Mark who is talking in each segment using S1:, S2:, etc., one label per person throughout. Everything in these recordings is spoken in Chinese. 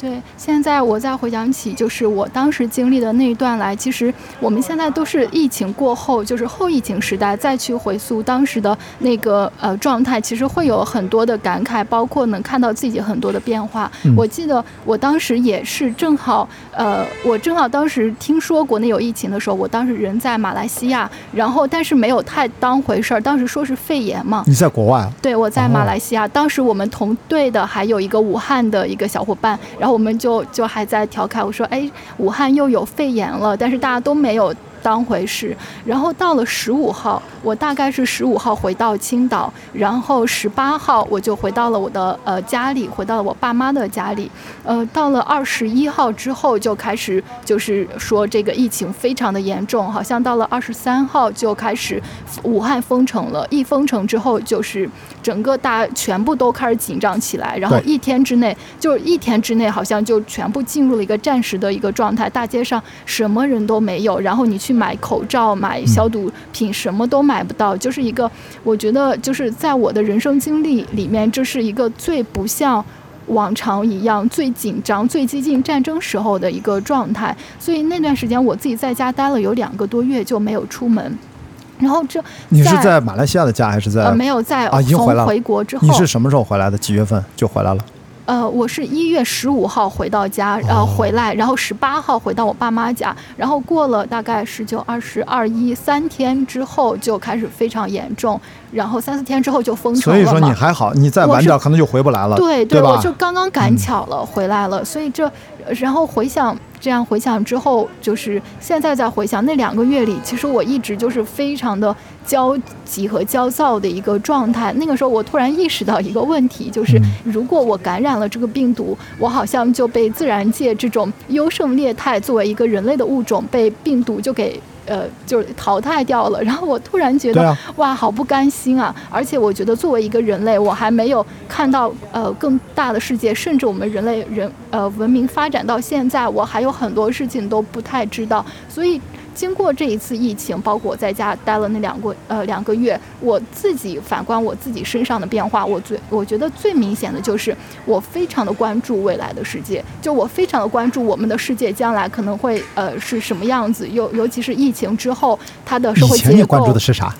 S1: 对，现在我再回想起，就是我当时经历的那一段来，其实我们现在都是疫情过后，就是后疫情时代再去回溯当时的那个呃状态，其实会有很多的感慨，包括能看到自己很多的变化。
S2: 嗯
S1: 我记得我当时也是正好，呃，我正好当时听说国内有疫情的时候，我当时人在马来西亚，然后但是没有太当回事儿，当时说是肺炎嘛，
S2: 你在国外啊？
S1: 对，我在
S2: 哦
S1: 马来西亚，当时我们同队的还有一个武汉的一个小伙伴，然后我们就就还在调侃我说，哎，武汉又有肺炎了，但是大家都没有当回事。然后到了十五号，我大概是十五号回到青岛，然后十八号我就回到了我的呃家里，回到了我爸妈的家里。呃，到了二十一号之后就开始就是说这个疫情非常的严重，好像到了二十三号就开始武汉封城了。一封城之后，就是整个大全部都开始紧张起来，然后一天之内就是一天之内好像就全部进入了一个战时的一个状态，大街上什么人都没有，然后你去买口罩、买消毒品，什么都买不到，就是一个我觉得就是在我的人生经历里面，这是一个最不像。往常一样最紧张、最接近战争时候的一个状态，所以那段时间我自己在家待了有两个多月就没有出门，然后这
S2: 你是在马来西亚的家还是在？
S1: 呃没有在
S2: 啊已经回来了
S1: 从回国之后，
S2: 你是什么时候回来的？几月份就回来了？
S1: 呃，我是一月十五号回到家，然后
S2: 哦
S1: 回来，然后十八号回到我爸妈家，然后过了大概十九、二十、二一三天之后就开始非常严重，然后三四天之后就封城了嘛。
S2: 所以说你还好，你再晚点可能就回不来了，
S1: 对
S2: 对吧？
S1: 我就刚刚赶巧了、回来了，所以这，然后回想这样回想之后，就是现在再回想那两个月里，其实我一直就是非常的焦急和焦躁的一个状态。那个时候我突然意识到一个问题，就是
S2: 嗯
S1: 如果我感染了这个病毒，我好像就被自然界这种优胜劣汰作为一个人类的物种被病毒就给。呃，就是淘汰掉了，然后我突然觉得，
S2: 啊
S1: 哇，好不甘心啊！而且我觉得，作为一个人类，我还没有看到呃更大的世界，甚至我们人类人呃文明发展到现在，我还有很多事情都不太知道。所以，经过这一次疫情，包括我在家待了那两个呃两个月，我自己反观我自己身上的变化，我最我觉得最明显的就是我非常的关注未来的世界，就我非常的关注我们的世界将来可能会呃是什么样子，尤尤其是疫情之后它的社会结构。
S2: 以前你关注的是啥？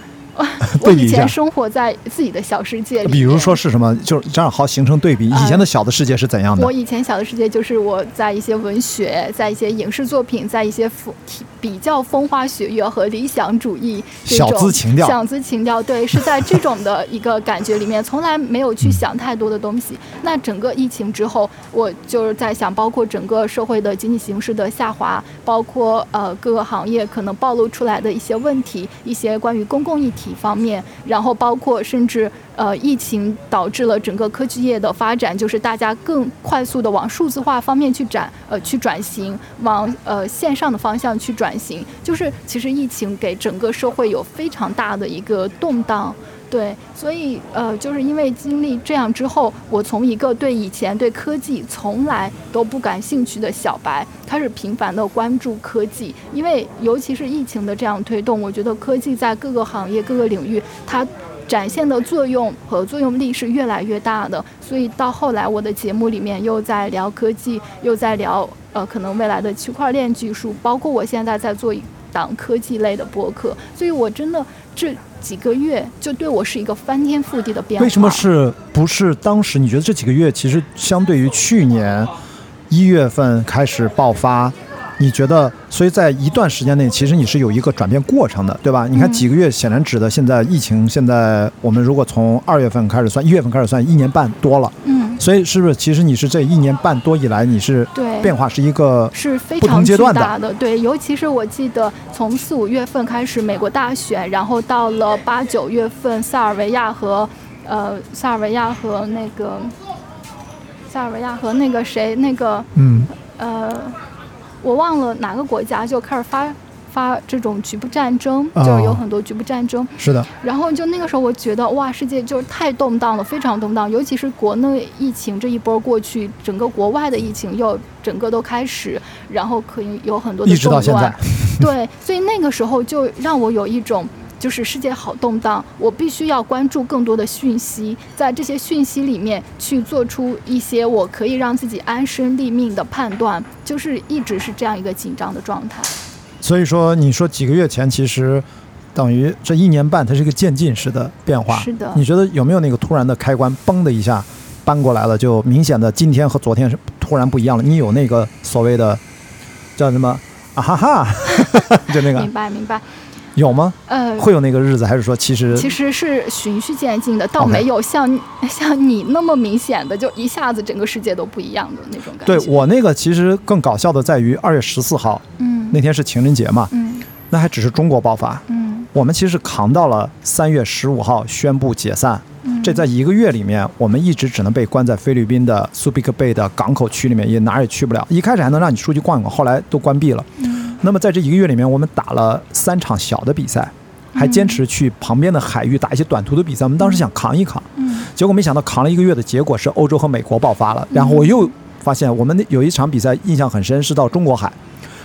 S1: 我以前生活在自己的小世界里，
S2: 比如说。是什么？就是这样好形成对比。以前的小的世界是怎样的
S1: 我？以前小的世界就是我在一些文学、在一些影视作品、在一些风比较风花雪月和理想主义这种
S2: 小资情调
S1: 小资情调，对，是在这种的一个感觉里面，从来没有去想太多的东西。那整个疫情之后，我就是在想，包括整个社会的经济形势的下滑，包括呃各个行业可能暴露出来的一些问题，一些关于公共议题方面，然后包括甚至呃疫情导致了整个科技业的发展，就是大家更快速的往数字化方面去展呃去转型，往呃线上的方向去转型。就是其实疫情给整个社会有非常大的一个动荡。对，所以呃，就是因为经历这样之后，我从一个对以前对科技从来都不感兴趣的小白，开始频繁的关注科技。因为尤其是疫情的这样推动，我觉得科技在各个行业、各个领域，它展现的作用和作用力是越来越大的。所以到后来，我的节目里面又在聊科技，又在聊呃，可能未来的区块链技术，包括我现在在做一档科技类的播客。所以我真的这几个月就对我是一个翻天覆地的变化。
S2: 为什么是不是当时你觉得这几个月其实相对于去年一月份开始爆发，你觉得所以在一段时间内其实你是有一个转变过程的，对吧？你看
S1: 嗯。
S2: 几个月显然指的现在疫情，现在我们如果从二月份开始算，一月份开始算，一年半多了，
S1: 嗯，
S2: 所以是不是其实你是这一年半多以来你是
S1: 对。
S2: 变化是一个
S1: 是非常巨
S2: 阶段的
S1: 大的，对，尤其是我记得从四五月份开始美国大选，然后到了八九月份塞尔维亚和呃塞尔维亚和那个塞尔维亚和那个谁那个
S2: 嗯。
S1: 呃我忘了哪个国家就开始发发这种局部战争，
S2: 哦
S1: 就是有很多局部战争，
S2: 是的，
S1: 然后就那个时候，我觉得哇，世界就是太动荡了，非常动荡。尤其是国内疫情这一波过去，整个国外的疫情又整个都开始，然后可以有很多的
S2: 一直到现在。
S1: 对，所以那个时候就让我有一种就是世界好动荡，我必须要关注更多的讯息，在这些讯息里面去做出一些我可以让自己安身立命的判断，就是一直是这样一个紧张的状态。
S2: 所以说，你说几个月前其实等于这一年半，它是一个渐进式的变化。
S1: 是的
S2: 你觉得有没有那个突然的开关，嘣的一下搬过来了，就明显的今天和昨天是突然不一样了？你有那个所谓的叫什么啊哈哈，就那个
S1: 明白明白，
S2: 有吗？
S1: 呃，
S2: 会有那个日子，还是说其实
S1: 其实是循序渐进的，倒没有像像你那么明显的，就一下子整个世界都不一样的那种感觉。
S2: 对我那个其实更搞笑的在于二月十四号
S1: 嗯
S2: 那天是情人节嘛，
S1: 嗯
S2: 那还只是中国爆发，
S1: 嗯
S2: 我们其实扛到了三月十五号宣布解散。
S1: 嗯，
S2: 这在一个月里面，我们一直只能被关在菲律宾的苏比克贝的港口区里面，也哪儿也去不了。一开始还能让你出去逛一逛，后来都关闭了。
S1: 嗯
S2: 那么在这一个月里面，我们打了三场小的比赛，还坚持去旁边的海域打一些短途的比赛。我们当时想扛一扛，
S1: 嗯
S2: 结果没想到扛了一个月的结果是欧洲和美国爆发了。然后我又发现我们有一场比赛印象很深，是到中国海，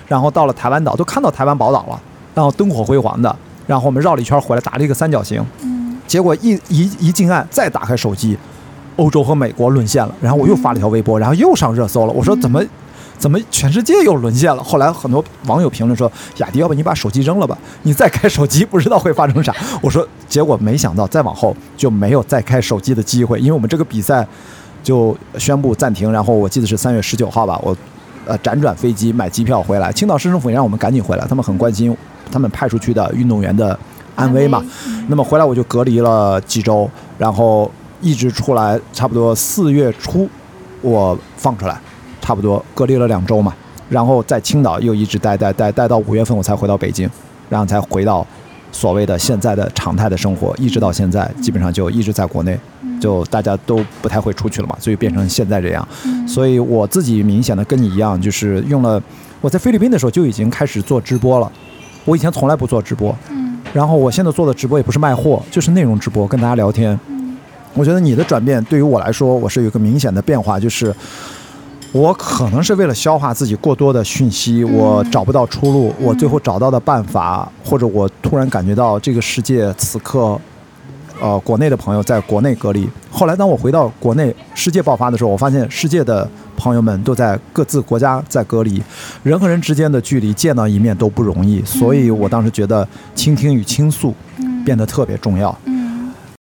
S2: 然后到了台湾岛，都看到台湾宝岛了，然后灯火辉煌的。然后我们绕了一圈回来，打了一个三角形。
S1: 嗯
S2: 结果一一一进岸，再打开手机，欧洲和美国沦陷了。然后我又发了一条微博，然后又上热搜了。我说怎么怎么全世界又沦陷了？后来很多网友评论说：“雅迪，要不你把手机扔了吧？你再开手机，不知道会发生啥。”我说，结果没想到再往后就没有再开手机的机会，因为我们这个比赛就宣布暂停。然后我记得是三月十九号吧，我呃辗转飞机买机票回来。青岛市政府也让我们赶紧回来，他们很关心他们派出去的运动员的安危嘛。那么回来我就隔离了几周，然后一直出来，差不多四月初我放出来，差不多隔离了两周嘛，然后在青岛又一直待待待待到五月份我才回到北京，然后才回到所谓的现在的常态的生活，一直到现在基本上就一直在国内，就大家都不太会出去了嘛，所以变成现在这样。
S1: 嗯
S2: 所以我自己明显的跟你一样，就是用了我在菲律宾的时候就已经开始做直播了，我以前从来不做直播，
S1: 嗯
S2: 然后我现在做的直播也不是卖货，就是内容直播，跟大家聊天。
S1: 嗯
S2: 我觉得你的转变对于我来说，我是有一个明显的变化，就是我可能是为了消化自己过多的讯息，我找不到出路，我最后找到的办法，或者我突然感觉到这个世界此刻。呃，国内的朋友在国内隔离。后来当我回到国内，世界爆发的时候，我发现世界的朋友们都在各自国家在隔离，人和人之间的距离见到一面都不容易，所以我当时觉得倾听与倾诉
S1: 嗯
S2: 变得特别重要。
S1: 嗯